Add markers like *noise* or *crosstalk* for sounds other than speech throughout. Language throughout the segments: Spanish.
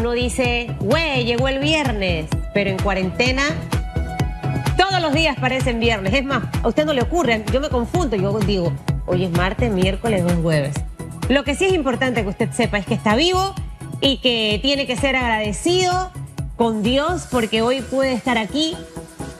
uno dice, güey, llegó el viernes, pero en cuarentena todos los días parecen viernes. Es más, a usted no le ocurre, yo me confundo, yo digo, hoy es martes, miércoles o jueves. Lo que sí es importante que usted sepa es que está vivo y que tiene que ser agradecido con Dios porque hoy puede estar aquí.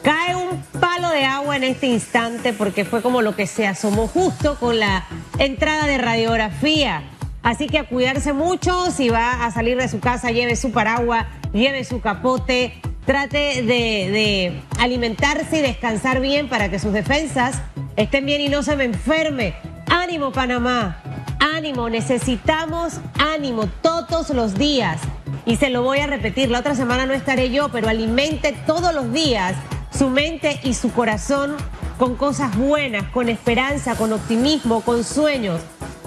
Cae un palo de agua en este instante porque fue como lo que se asomó justo con la entrada de radiografía. Así que a cuidarse mucho, si va a salir de su casa, lleve su paraguas, lleve su capote, trate de, de, alimentarse y descansar bien para que sus defensas estén bien y no se me enferme. Ánimo Panamá, ánimo, necesitamos ánimo todos los días. Y se lo voy a repetir, la otra semana no estaré yo, pero alimente todos los días su mente y su corazón con cosas buenas, con esperanza, con optimismo, con sueños.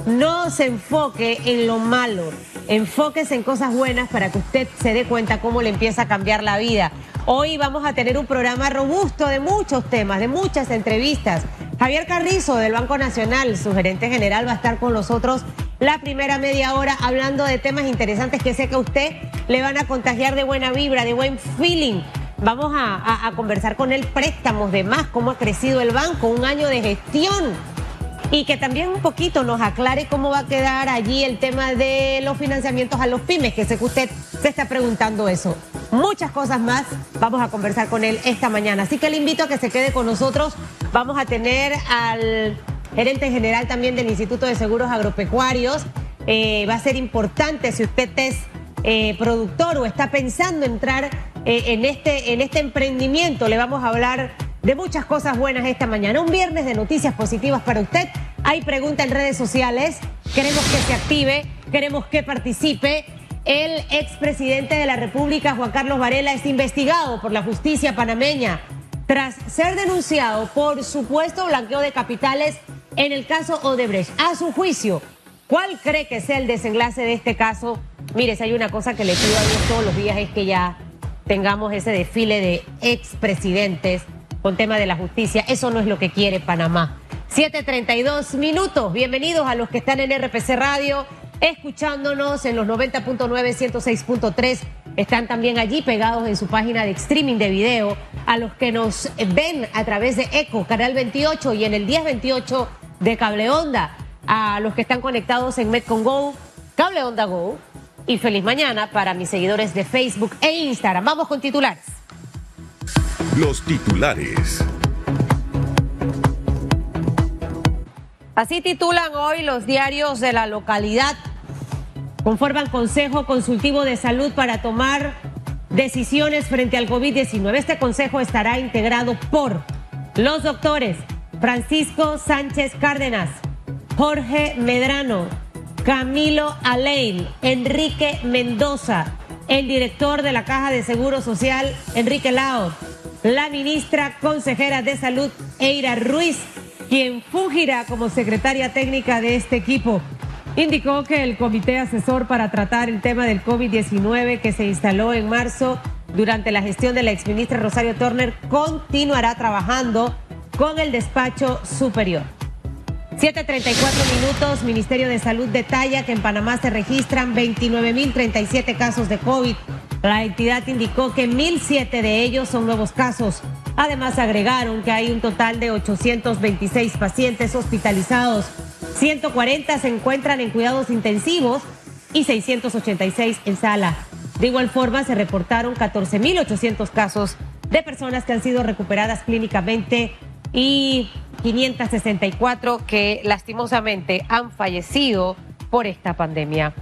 No se enfoque en lo malo, enfóquese en cosas buenas para que usted se dé cuenta cómo le empieza a cambiar la vida. Hoy vamos a tener un programa robusto de muchos temas, de muchas entrevistas. Javier Carrizo del Banco Nacional, su gerente general, va a estar con nosotros la primera media hora hablando de temas interesantes que sé que a usted le van a contagiar de buena vibra, de buen feeling. Vamos a, a conversar con él préstamos de más, cómo ha crecido el banco, un año de gestión y que también un poquito nos aclare cómo va a quedar allí el tema de los financiamientos a los pymes, que sé que usted se está preguntando eso. Muchas cosas más vamos a conversar con él esta mañana. Así que le invito a que se quede con nosotros. Vamos a tener al gerente general también del Instituto de Seguros Agropecuarios. Eh, va a ser importante si usted es eh, productor o está pensando entrar eh, en, este, en este emprendimiento. Le vamos a hablar de muchas cosas buenas esta mañana. Un viernes de noticias positivas para usted. Hay pregunta en redes sociales. Queremos que se active, queremos que participe. El expresidente de la República, Juan Carlos Varela, es investigado por la justicia panameña tras ser denunciado por supuesto blanqueo de capitales en el caso Odebrecht. A su juicio, ¿cuál cree que sea el desenlace de este caso? Mire, si hay una cosa que le pido a Dios todos los días es que ya tengamos ese desfile de expresidentes con tema de la justicia. Eso no es lo que quiere Panamá. 7.32 minutos. Bienvenidos a los que están en RPC Radio, escuchándonos en los 90.9, 106.3. Están también allí pegados en su página de streaming de video. A los que nos ven a través de ECO, Canal 28 y en el 1028 de Cable Onda. A los que están conectados en Metcon Go, Cable Onda Go. Y feliz mañana para mis seguidores de Facebook e Instagram. Vamos con titulares. Los titulares. Así titulan hoy los diarios de la localidad. Conforman Consejo Consultivo de Salud para tomar decisiones frente al COVID-19. Este consejo estará integrado por los doctores Francisco Sánchez Cárdenas, Jorge Medrano, Camilo Alein, Enrique Mendoza, el director de la Caja de Seguro Social, Enrique Lao, la ministra consejera de Salud, Eira Ruiz, quien fungirá como secretaria técnica de este equipo. Indicó que el comité asesor para tratar el tema del COVID-19 que se instaló en marzo durante la gestión de la exministra Rosario Turner continuará trabajando con el despacho superior. 7.34 minutos, Ministerio de Salud detalla que en Panamá se registran 29.037 casos de COVID. La entidad indicó que 1.007 de ellos son nuevos casos. Además agregaron que hay un total de 826 pacientes hospitalizados. 140 se encuentran en cuidados intensivos y 686 en sala. De igual forma, se reportaron 14.800 casos de personas que han sido recuperadas clínicamente y 564 que lastimosamente han fallecido por esta pandemia.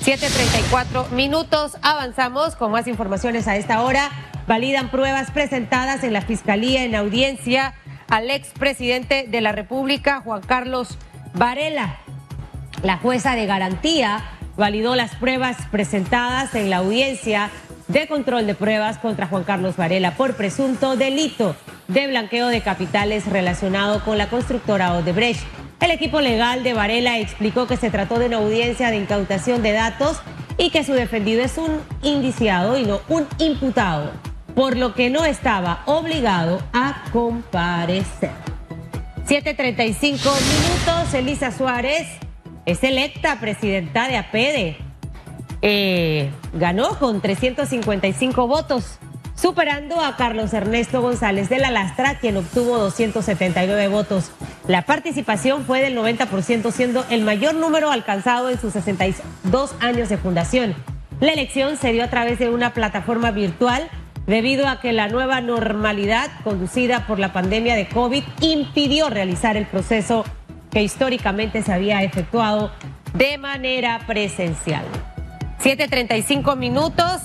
7.34 minutos, avanzamos con más informaciones a esta hora. Validan pruebas presentadas en la Fiscalía en audiencia al expresidente de la República, Juan Carlos Varela. La jueza de garantía validó las pruebas presentadas en la audiencia de control de pruebas contra Juan Carlos Varela por presunto delito de blanqueo de capitales relacionado con la constructora Odebrecht. El equipo legal de Varela explicó que se trató de una audiencia de incautación de datos y que su defendido es un indiciado y no un imputado, por lo que no estaba obligado a comparecer. 7.35 minutos, Elisa Suárez es electa presidenta de APEDE. eh, ganó con 355 votos, superando a Carlos Ernesto González de la Lastra, quien obtuvo 279 votos. La participación fue del 90%, siendo el mayor número alcanzado en sus 62 años de fundación. La elección se dio a través de una plataforma virtual debido a que la nueva normalidad conducida por la pandemia de COVID impidió realizar el proceso que históricamente se había efectuado de manera presencial. 7.35 minutos.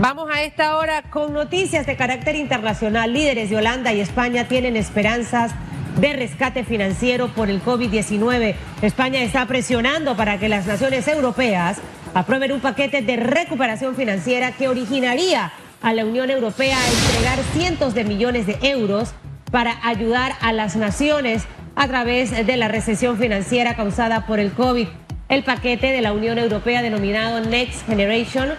Vamos a esta hora con noticias de carácter internacional. Líderes de Holanda y España tienen esperanzas de rescate financiero por el COVID-19. España está presionando para que las naciones europeas aprueben un paquete de recuperación financiera que originaría a la Unión Europea a entregar cientos de millones de euros para ayudar a las naciones a través de la recesión financiera causada por el COVID. El paquete de la Unión Europea denominado Next Generation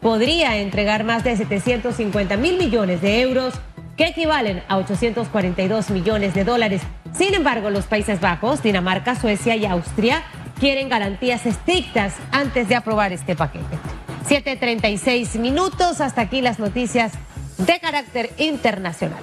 podría entregar más de 750 mil millones de euros que equivalen a 842 millones de dólares. Sin embargo, los Países Bajos, Dinamarca, Suecia y Austria quieren garantías estrictas antes de aprobar este paquete. 7.36 minutos, hasta aquí las noticias de carácter internacional.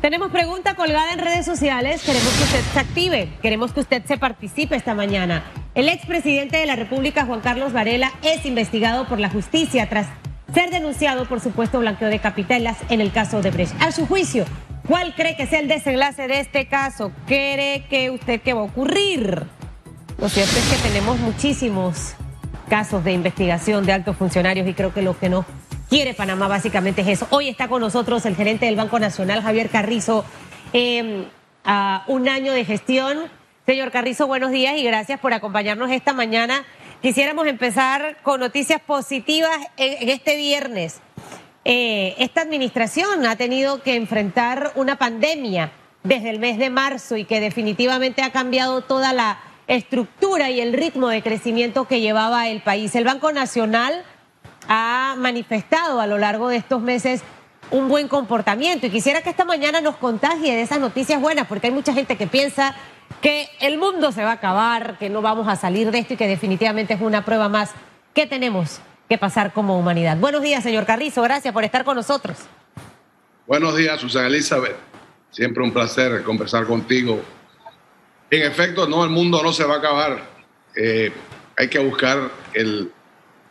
Tenemos pregunta colgada en redes sociales. Queremos que usted se active. Queremos que usted se participe esta mañana. El expresidente de la República, Juan Carlos Varela, es investigado por la justicia tras ser denunciado por supuesto blanqueo de capitales en el caso de Brecht. A su juicio, ¿cuál cree que sea el desenlace de este caso? ¿Cree que usted que va a ocurrir? Lo cierto es que tenemos muchísimos casos de investigación de altos funcionarios y creo que lo que no quiere Panamá básicamente es eso. Hoy está con nosotros el gerente del Banco Nacional, Javier Carrizo, em, a un año de gestión. Señor Carrizo, buenos días y gracias por acompañarnos esta mañana. Quisiéramos empezar con noticias positivas en, este viernes. Eh, esta administración ha tenido que enfrentar una pandemia desde el mes de marzo y que definitivamente ha cambiado toda la estructura y el ritmo de crecimiento que llevaba el país. El Banco Nacional ha manifestado a lo largo de estos meses un buen comportamiento y quisiera que esta mañana nos contagie de esas noticias buenas, porque hay mucha gente que piensa que el mundo se va a acabar, que no vamos a salir de esto y que definitivamente es una prueba más que tenemos que pasar como humanidad. Buenos días, señor Carrizo, gracias por estar con nosotros. Buenos días, Susana Elizabeth. Siempre un placer conversar contigo. En efecto, no, el mundo no se va a acabar. Eh, hay que buscar el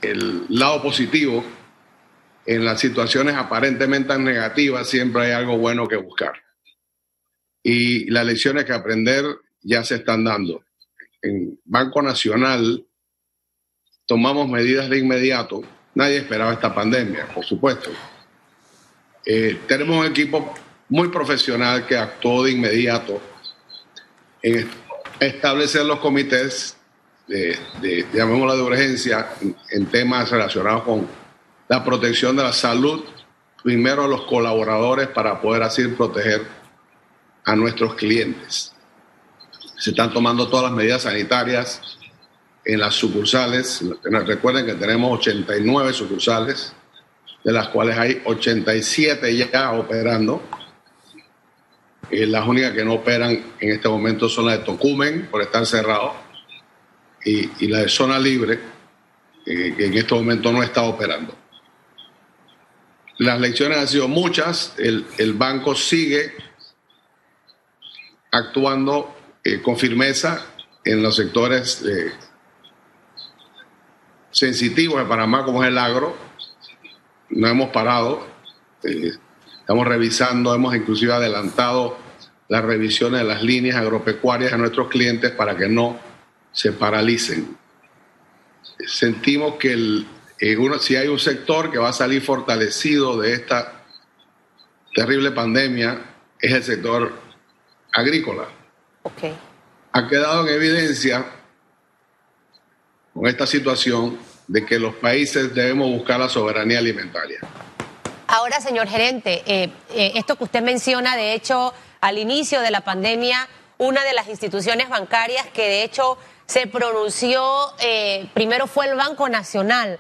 el lado positivo, en las situaciones aparentemente negativas siempre hay algo bueno que buscar. Y las lecciones que aprender ya se están dando. En Banco Nacional tomamos medidas de inmediato. Nadie esperaba esta pandemia, por supuesto. Eh, tenemos un equipo muy profesional que actuó de inmediato en establecer los comités de, de de urgencia, en, temas relacionados con la protección de la salud, primero a los colaboradores para poder así proteger a nuestros clientes. Se están tomando todas las medidas sanitarias en las sucursales. Recuerden que tenemos 89 sucursales, de las cuales hay 87 ya operando. Eh, las únicas que no operan en este momento son las de Tocumen, por estar cerrados y, la de zona libre, eh, que en este momento no está operando. Las lecciones han sido muchas, el, banco sigue actuando eh, con firmeza en los sectores eh, sensitivos de Panamá, como es el agro. No hemos parado, estamos revisando, hemos inclusive adelantado las revisiones de las líneas agropecuarias a nuestros clientes para que no se paralicen. Sentimos que el, uno, si hay un sector que va a salir fortalecido de esta terrible pandemia, es el sector agrícola. Okay. Ha quedado en evidencia con esta situación de que los países debemos buscar la soberanía alimentaria. Ahora, señor gerente, eh, eh, esto que usted menciona, de hecho, al inicio de la pandemia, una de las instituciones bancarias que de hecho se pronunció, eh, primero fue el Banco Nacional.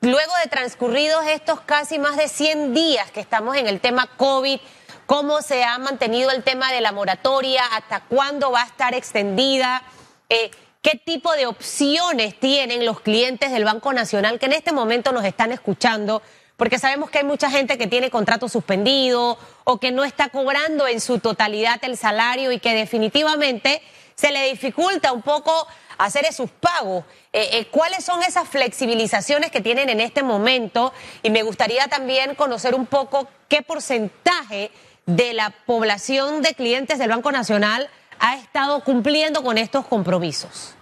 Luego de transcurridos estos casi más de 100 días que estamos en el tema COVID, cómo se ha mantenido el tema de la moratoria, hasta cuándo va a estar extendida, eh, qué tipo de opciones tienen los clientes del Banco Nacional que en este momento nos están escuchando, porque sabemos que hay mucha gente que tiene contrato suspendido o que no está cobrando en su totalidad el salario y que definitivamente se le dificulta un poco hacer esos pagos. Eh, eh, ¿Cuáles son esas flexibilizaciones que tienen en este momento? Y me gustaría también conocer un poco qué porcentaje de la población de clientes del Banco Nacional ha estado cumpliendo con estos compromisos.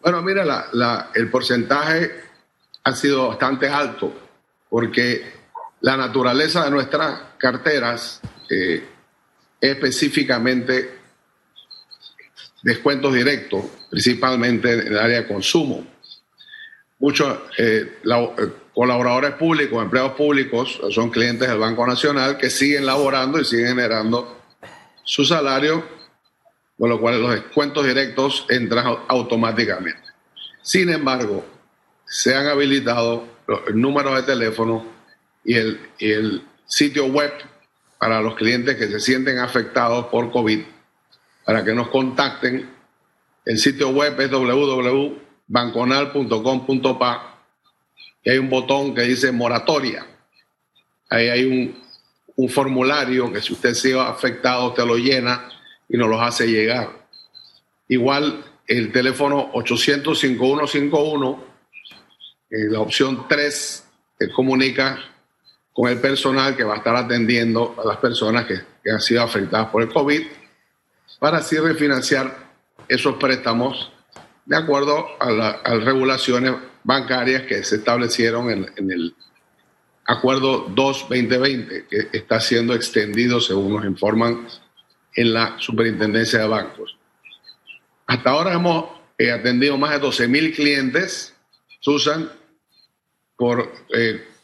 Bueno, mira, el porcentaje ha sido bastante alto porque la naturaleza de nuestras carteras eh, específicamente descuentos directos, principalmente en el área de consumo. Muchos eh, eh, colaboradores públicos, empleados públicos, son clientes del Banco Nacional que siguen laborando y siguen generando su salario, con lo cual los descuentos directos entran automáticamente. Sin embargo, se han habilitado los números de teléfono y el, y el sitio web para los clientes que se sienten afectados por COVID para que nos contacten. El sitio web es www.banconal.com.pa y hay un botón que dice moratoria. Ahí hay un, formulario que si usted se ha afectado, usted lo llena y nos lo hace llegar. Igual el teléfono 800-5151, en la opción 3, que comunica con el personal que va a estar atendiendo a las personas que han sido afectadas por el COVID para así refinanciar esos préstamos de acuerdo a, las regulaciones bancarias que se establecieron en, el Acuerdo 2-2020, que está siendo extendido, según nos informan, en la Superintendencia de Bancos. Hasta ahora hemos eh, atendido más de 12 mil clientes, Susan, por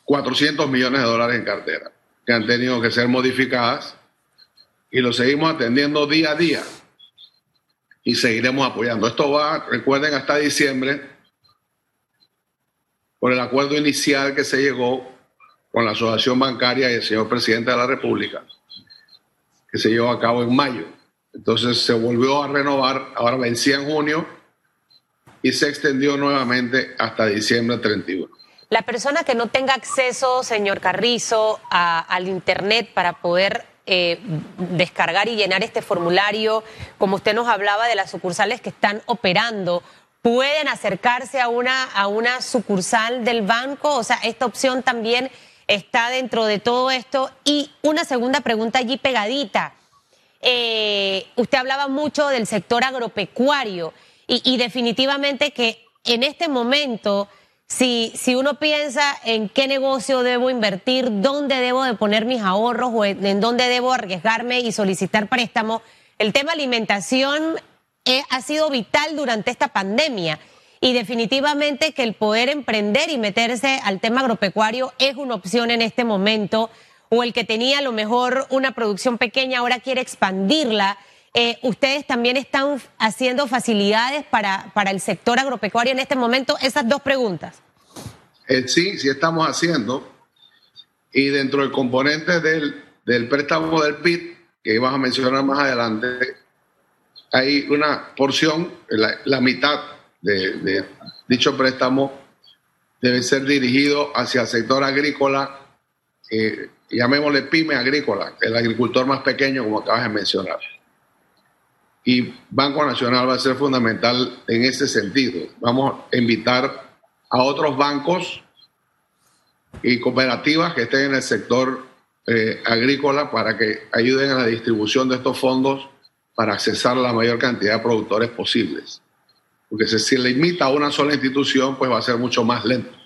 400 eh, millones de dólares en cartera, que han tenido que ser modificadas y lo seguimos atendiendo día a día y seguiremos apoyando. Esto va, recuerden, hasta diciembre por el acuerdo inicial que se llegó con la Asociación Bancaria y el señor presidente de la República, que se llevó a cabo en mayo. Entonces se volvió a renovar, ahora vencía en junio y se extendió nuevamente hasta diciembre 31. La persona que no tenga acceso, señor Carrizo, al Internet para poder eh, descargar y llenar este formulario, como usted nos hablaba de las sucursales que están operando, pueden acercarse a una, a una sucursal del banco, o sea, esta opción también está dentro de todo esto. Y una segunda pregunta allí pegadita. Eh, usted hablaba mucho del sector agropecuario y definitivamente que en este momento si, si uno piensa en qué negocio debo invertir, dónde debo de poner mis ahorros o en, dónde debo arriesgarme y solicitar préstamos, el tema alimentación eh, ha sido vital durante esta pandemia. Y definitivamente que el poder emprender y meterse al tema agropecuario es una opción en este momento, o el que tenía a lo mejor una producción pequeña ahora quiere expandirla. Eh, ustedes también están haciendo facilidades para, para el sector agropecuario en este momento. Esas dos preguntas. Eh, sí, sí estamos haciendo. Y dentro del componente del, del préstamo del PIB, que vamos a mencionar más adelante, hay una porción, la, mitad de, dicho préstamo debe ser dirigido hacia el sector agrícola, eh, llamémosle pyme agrícola, el agricultor más pequeño, como acabas de mencionar. Y Banco Nacional va a ser fundamental en ese sentido. Vamos a invitar a otros bancos y cooperativas que estén en el sector eh, agrícola para que ayuden a la distribución de estos fondos para accesar la mayor cantidad de productores posibles. Porque si se limita a una sola institución, pues va a ser mucho más lento.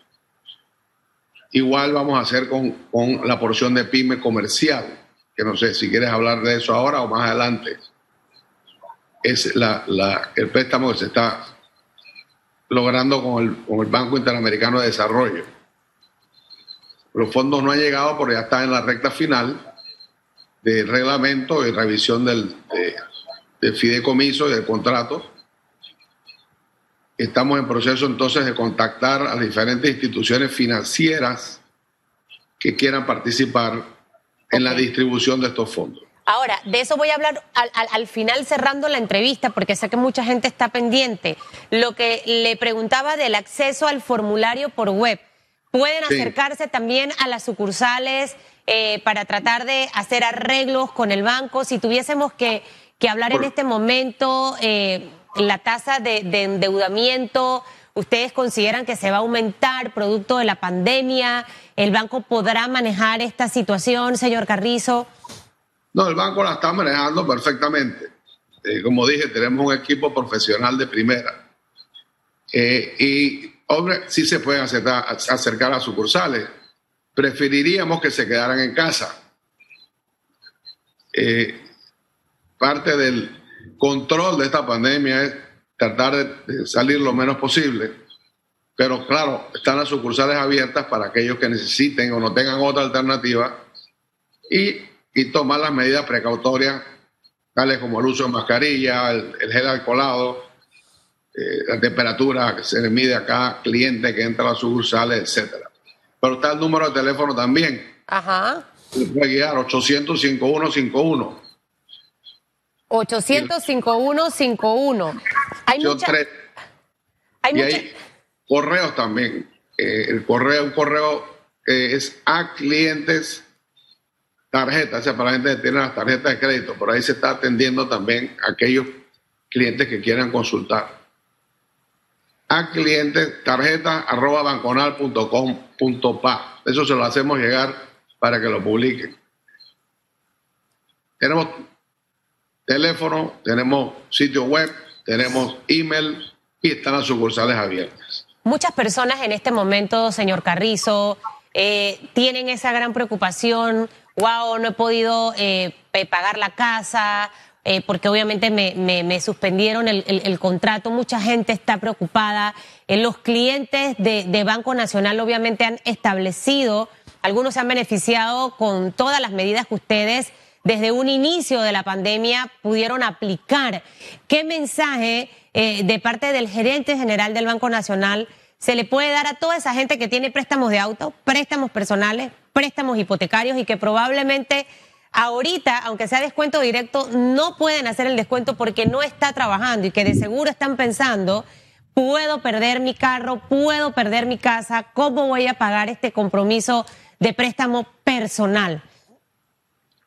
Igual vamos a hacer con, con la porción de pyme comercial, que no sé si quieres hablar de eso ahora o más adelante. Es la, la, el préstamo que se está logrando con el, con el Banco Interamericano de Desarrollo. Los fondos no han llegado porque ya están en la recta final del reglamento y revisión del, del fideicomiso y del contrato. Estamos en proceso entonces de contactar a diferentes instituciones financieras que quieran participar en la distribución de estos fondos. Ahora, de eso voy a hablar al, al- al final cerrando la entrevista, porque sé que mucha gente está pendiente. Lo que le preguntaba del acceso al formulario por web. ¿Pueden Sí. acercarse también a las sucursales eh, para tratar de hacer arreglos con el banco? Si tuviésemos que, que hablar en este momento, eh, la tasa de, de endeudamiento, ¿ustedes consideran que se va a aumentar producto de la pandemia? ¿El banco podrá manejar esta situación, señor Carrizo? No, el banco la está manejando perfectamente. Eh, como dije, tenemos un equipo profesional de primera. Eh, y, hombre, sí se pueden acercar, acercar a sucursales. Preferiríamos que se quedaran en casa. Eh, parte del control de esta pandemia es tratar de- salir lo menos posible. Pero claro, están las sucursales abiertas para aquellos que necesiten o no tengan otra alternativa y, y tomar las medidas precautorias, tales como el uso de mascarilla, el, el gel alcoholado, eh, la temperatura que se le mide a cada cliente que entra a las sucursales, etcétera. Pero está el número de teléfono también, Ajá. que puede guiar 800-5151. 800-5151. Hay Yo mucha, tres. hay Y mucha, hay correos también. Eh, el correo, un correo eh, es a clientes tarjetas, o sea, para la gente que tiene las tarjetas de crédito. Por ahí se está atendiendo también a aquellos clientes que quieran consultar. A clientes tarjetas arroba banconal.com.pa. Eso se lo hacemos llegar para que lo publiquen. Tenemos teléfono, tenemos sitio web, tenemos email y están las sucursales abiertas. muchas personas en este momento, señor Carrizo, eh, tienen esa gran preocupación. Wow, no he podido eh, pagar la casa. eh, porque obviamente me, suspendieron el, contrato, mucha gente está preocupada. Eh, los clientes de, Banco Nacional obviamente han establecido, algunos se han beneficiado con todas las medidas que ustedes desde un inicio de la pandemia pudieron aplicar. ¿Qué mensaje de parte del gerente general del Banco Nacional se le puede dar a toda esa gente que tiene préstamos de auto, préstamos personales, préstamos hipotecarios y que probablemente ahorita, aunque sea descuento directo, no pueden hacer el descuento porque no está trabajando y que de seguro están pensando, puedo perder mi carro, puedo perder mi casa, ¿cómo voy a pagar este compromiso de préstamo personal?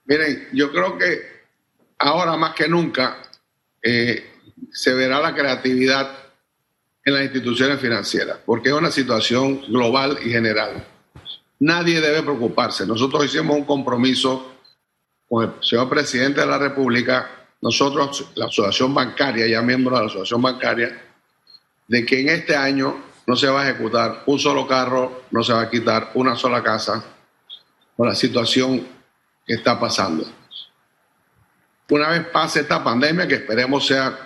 Miren, yo creo que ahora más que nunca eh, se verá la creatividad en las instituciones financieras, porque es una situación global y general. Nadie debe preocuparse. Nosotros hicimos un compromiso con el señor presidente de la República, nosotros, la asociación bancaria, ya miembro de la asociación bancaria, de que en este año no se va a ejecutar un solo carro, no se va a quitar una sola casa con la situación que está pasando. Una vez pase esta pandemia, que esperemos sea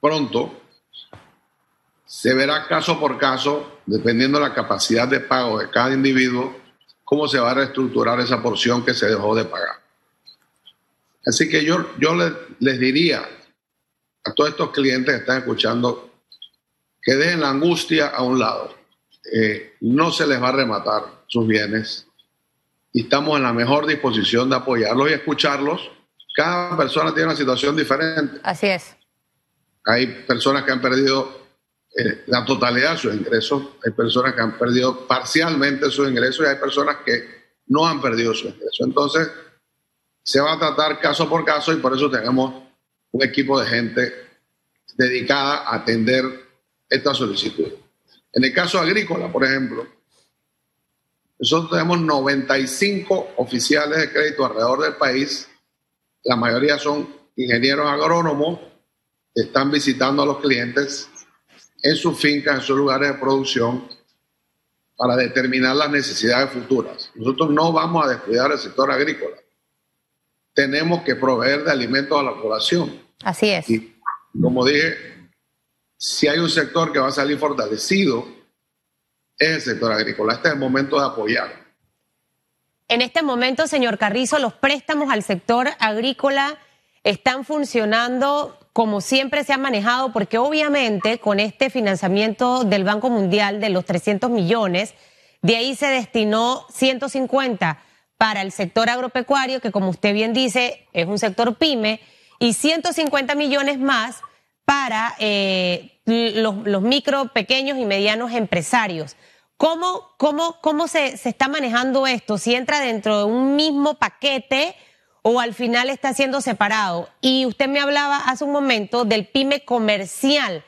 pronto, se verá caso por caso, dependiendo de la capacidad de pago de cada individuo, cómo se va a reestructurar esa porción que se dejó de pagar. Así que yo, yo les, les diría a todos estos clientes que están escuchando que dejen la angustia a un lado. Eh, no se les va a rematar sus bienes y estamos en la mejor disposición de apoyarlos y escucharlos. Cada persona tiene una situación diferente. Así es. Hay personas que han perdido eh, la totalidad de sus ingresos, hay personas que han perdido parcialmente sus ingresos y hay personas que no han perdido sus ingresos. Entonces, se va a tratar caso por caso y por eso tenemos un equipo de gente dedicada a atender esta solicitud. En el caso agrícola, por ejemplo, nosotros tenemos 95 oficiales de crédito alrededor del país. La mayoría son ingenieros agrónomos que están visitando a los clientes en sus fincas, en sus lugares de producción, para determinar las necesidades futuras. Nosotros no vamos a descuidar el sector agrícola. Tenemos que proveer de alimentos a la población. Así es. Y como dije, si hay un sector que va a salir fortalecido, es el sector agrícola. Este es el momento de apoyar. En este momento, señor Carrizo, los préstamos al sector agrícola están funcionando como siempre se ha manejado, porque obviamente con este financiamiento del Banco Mundial de los 300 millones, de ahí se destinó 150 para el sector agropecuario, que como usted bien dice, es un sector pyme, y 150 millones más para eh, los, micro, pequeños y medianos empresarios. ¿Cómo, cómo, cómo se, se, está manejando esto? ¿Si entra dentro de un mismo paquete o al final está siendo separado? Y usted me hablaba hace un momento del pyme comercial.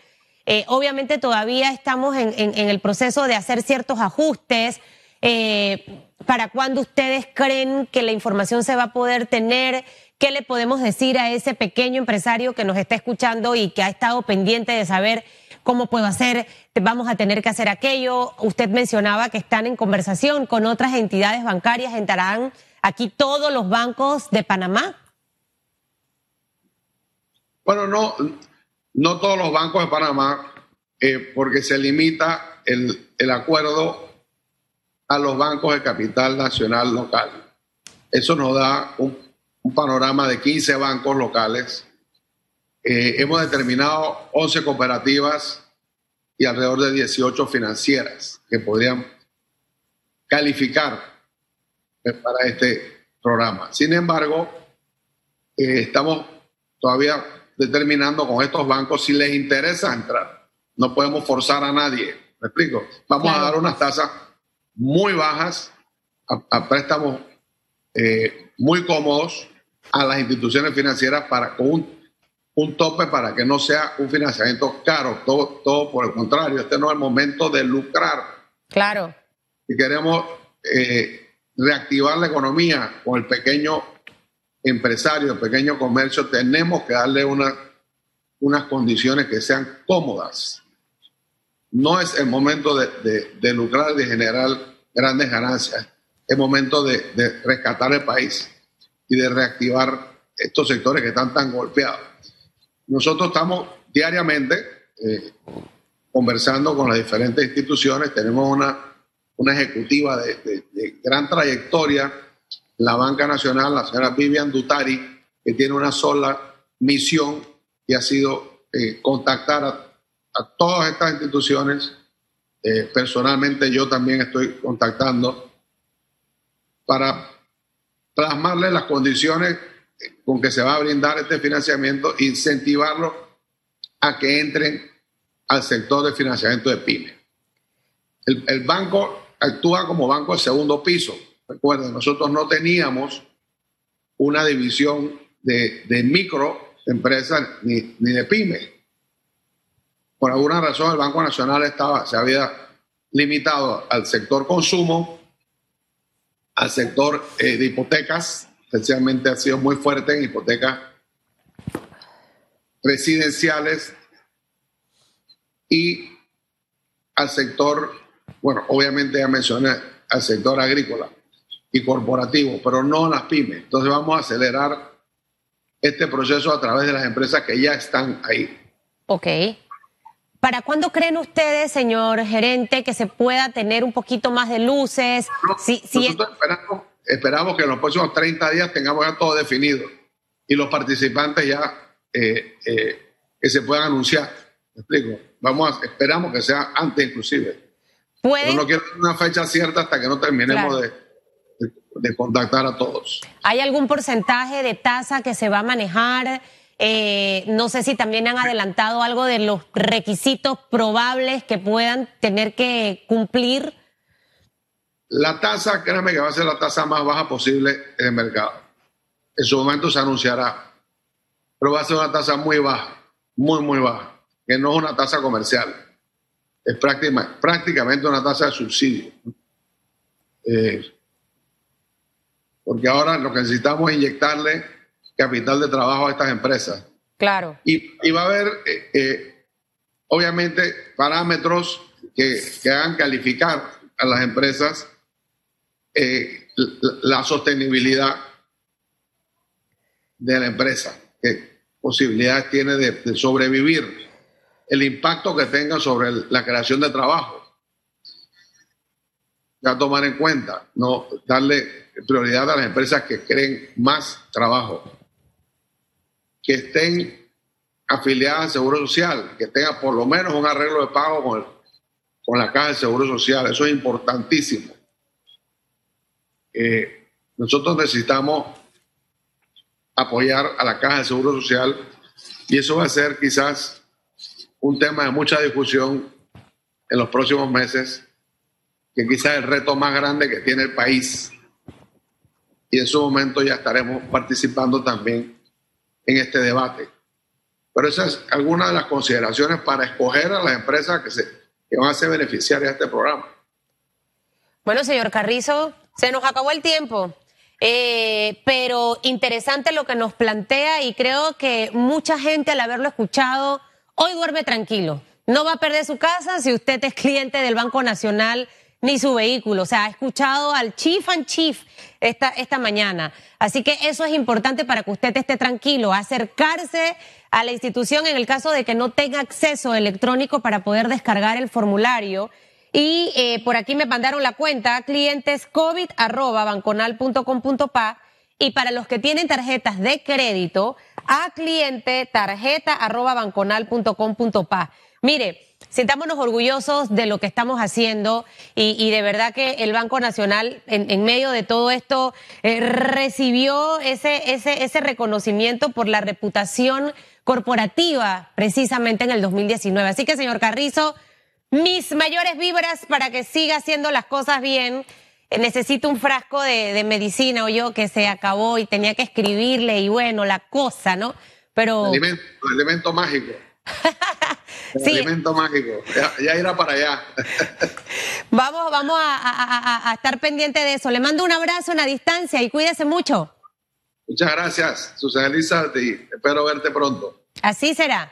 Eh, obviamente todavía estamos en, el proceso de hacer ciertos ajustes. Eh, ¿Para cuándo ustedes creen que la información se va a poder tener? ¿Qué le podemos decir a ese pequeño empresario que nos está escuchando y que ha estado pendiente de saber cómo puedo hacer, vamos a tener que hacer aquello? Usted mencionaba que están en conversación con otras entidades bancarias. ¿Entrarán aquí todos los bancos de Panamá? Bueno, no, no todos los bancos de Panamá, eh, porque se limita el, el acuerdo a los bancos de capital nacional local. Eso nos da un, panorama de 15 bancos locales. Eh, hemos determinado 11 cooperativas y alrededor de 18 financieras que podrían calificar para este programa. Sin embargo, estamos todavía determinando con estos bancos si les interesa entrar. No podemos forzar a nadie. ¿Me explico? Vamos a dar unas tasas muy bajas a, préstamos eh, muy cómodos a las instituciones financieras para con un, un, tope para que no sea un financiamiento caro. Todo, todo por el contrario, este no es el momento de lucrar. Claro. Si queremos eh, reactivar la economía con el pequeño empresario, pequeño comercio, tenemos que darle una, unas condiciones que sean cómodas. No es el momento de, de, lucrar, de generar grandes ganancias. Es momento de, de, rescatar el país y de reactivar estos sectores que están tan golpeados. Nosotros estamos diariamente eh, conversando con las diferentes instituciones. Tenemos una, una ejecutiva de, gran trayectoria la Banca Nacional, la señora Vivian Dutari, que tiene una sola misión y ha sido eh, contactar a, todas estas instituciones. Eh, personalmente yo también estoy contactando para plasmarle las condiciones con que se va a brindar este financiamiento, incentivarlos a que entren al sector de financiamiento de pymes. El banco actúa como banco de segundo piso Recuerden, nosotros no teníamos una división de, microempresas ni, ni, de pyme. Por alguna razón el Banco Nacional estaba, se había limitado al sector consumo, al sector eh, de hipotecas, especialmente ha sido muy fuerte en hipotecas residenciales y al sector, bueno, obviamente ya mencioné al sector agrícola y corporativo, pero no las pymes. Entonces vamos a acelerar este proceso a través de las empresas que ya están ahí. Ok. ¿Para cuándo creen ustedes, señor gerente, que se pueda tener un poquito más de luces? si, nosotros esperamos, que en los próximos 30 días tengamos ya todo definido y los participantes ya eh, eh, que se puedan anunciar. ¿Me explico? Vamos a, esperamos que sea antes inclusive. ¿Pueden? no quiero una fecha cierta hasta que no terminemos de de contactar a todos. ¿Hay algún porcentaje de tasa que se va a manejar? Eh, no sé si también han adelantado algo de los requisitos probables que puedan tener que cumplir. La tasa, créanme que va a ser la tasa más baja posible en el mercado. En su momento se anunciará, pero va a ser una tasa muy baja, muy, muy baja, que no es una tasa comercial, es prácticamente una tasa de subsidio. Eh, porque ahora lo que necesitamos es inyectarle capital de trabajo a estas empresas. Claro. Y, va a haber, eh, eh, obviamente, parámetros que, hagan calificar a las empresas la, sostenibilidad de la empresa, qué posibilidades tiene de, sobrevivir, el impacto que tenga sobre la creación de trabajo. Ya tomar en cuenta, no darle prioridad a las empresas que creen más trabajo, que estén afiliadas al Seguro Social, que tengan por lo menos un arreglo de pago con, con la Caja de Seguro Social. Eso es importantísimo. Eh, nosotros necesitamos apoyar a la Caja de Seguro Social y eso va a ser quizás un tema de mucha discusión en los próximos meses, que quizás es el reto más grande que tiene el país. Y en su momento ya estaremos participando también en este debate. Pero esas es alguna de las consideraciones para escoger a las empresas que, se, que van a ser beneficiarias de este programa. Bueno, señor Carrizo, se nos acabó el tiempo. Eh, pero interesante lo que nos plantea y creo que mucha gente al haberlo escuchado hoy duerme tranquilo. No va a perder su casa si usted es cliente del Banco Nacional ni su vehículo. O sea, ha escuchado al chief and chief esta, esta mañana. Así que eso es importante para que usted esté tranquilo, acercarse a la institución en el caso de que no tenga acceso electrónico para poder descargar el formulario. Y eh, por aquí me mandaron la cuenta clientes covid y para los que tienen tarjetas de crédito a cliente tarjeta Mire, sintámonos orgullosos de lo que estamos haciendo y, de verdad que el Banco Nacional en, medio de todo esto eh, recibió ese, ese, ese reconocimiento por la reputación corporativa precisamente en el 2019. Así que, señor Carrizo, mis mayores vibras para que siga haciendo las cosas bien. Necesito un frasco de, medicina o yo que se acabó y tenía que escribirle y bueno, la cosa, ¿no? Pero... Elemento, elemento mágico. *laughs* sí. Elemento mágico. Ya, irá para allá. *laughs* vamos vamos a, a, estar pendiente de eso. Le mando un abrazo en la distancia y cuídese mucho. Muchas gracias, Susana y espero verte pronto. Así será.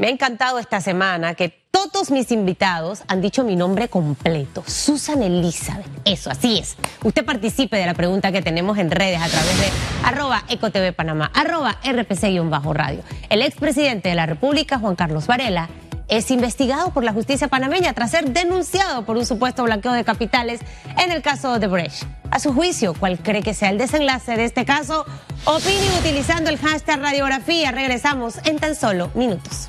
Me ha encantado esta semana que todos mis invitados han dicho mi nombre completo, Susan Elizabeth. Eso, así es. Usted participe de la pregunta que tenemos en redes a través de arroba ecotv panamá, arroba rpc-radio. El expresidente de la República, Juan Carlos Varela, es investigado por la justicia panameña tras ser denunciado por un supuesto blanqueo de capitales en el caso de Brecht. A su juicio, ¿cuál cree que sea el desenlace de este caso? Opine utilizando el hashtag radiografía. Regresamos en tan solo minutos.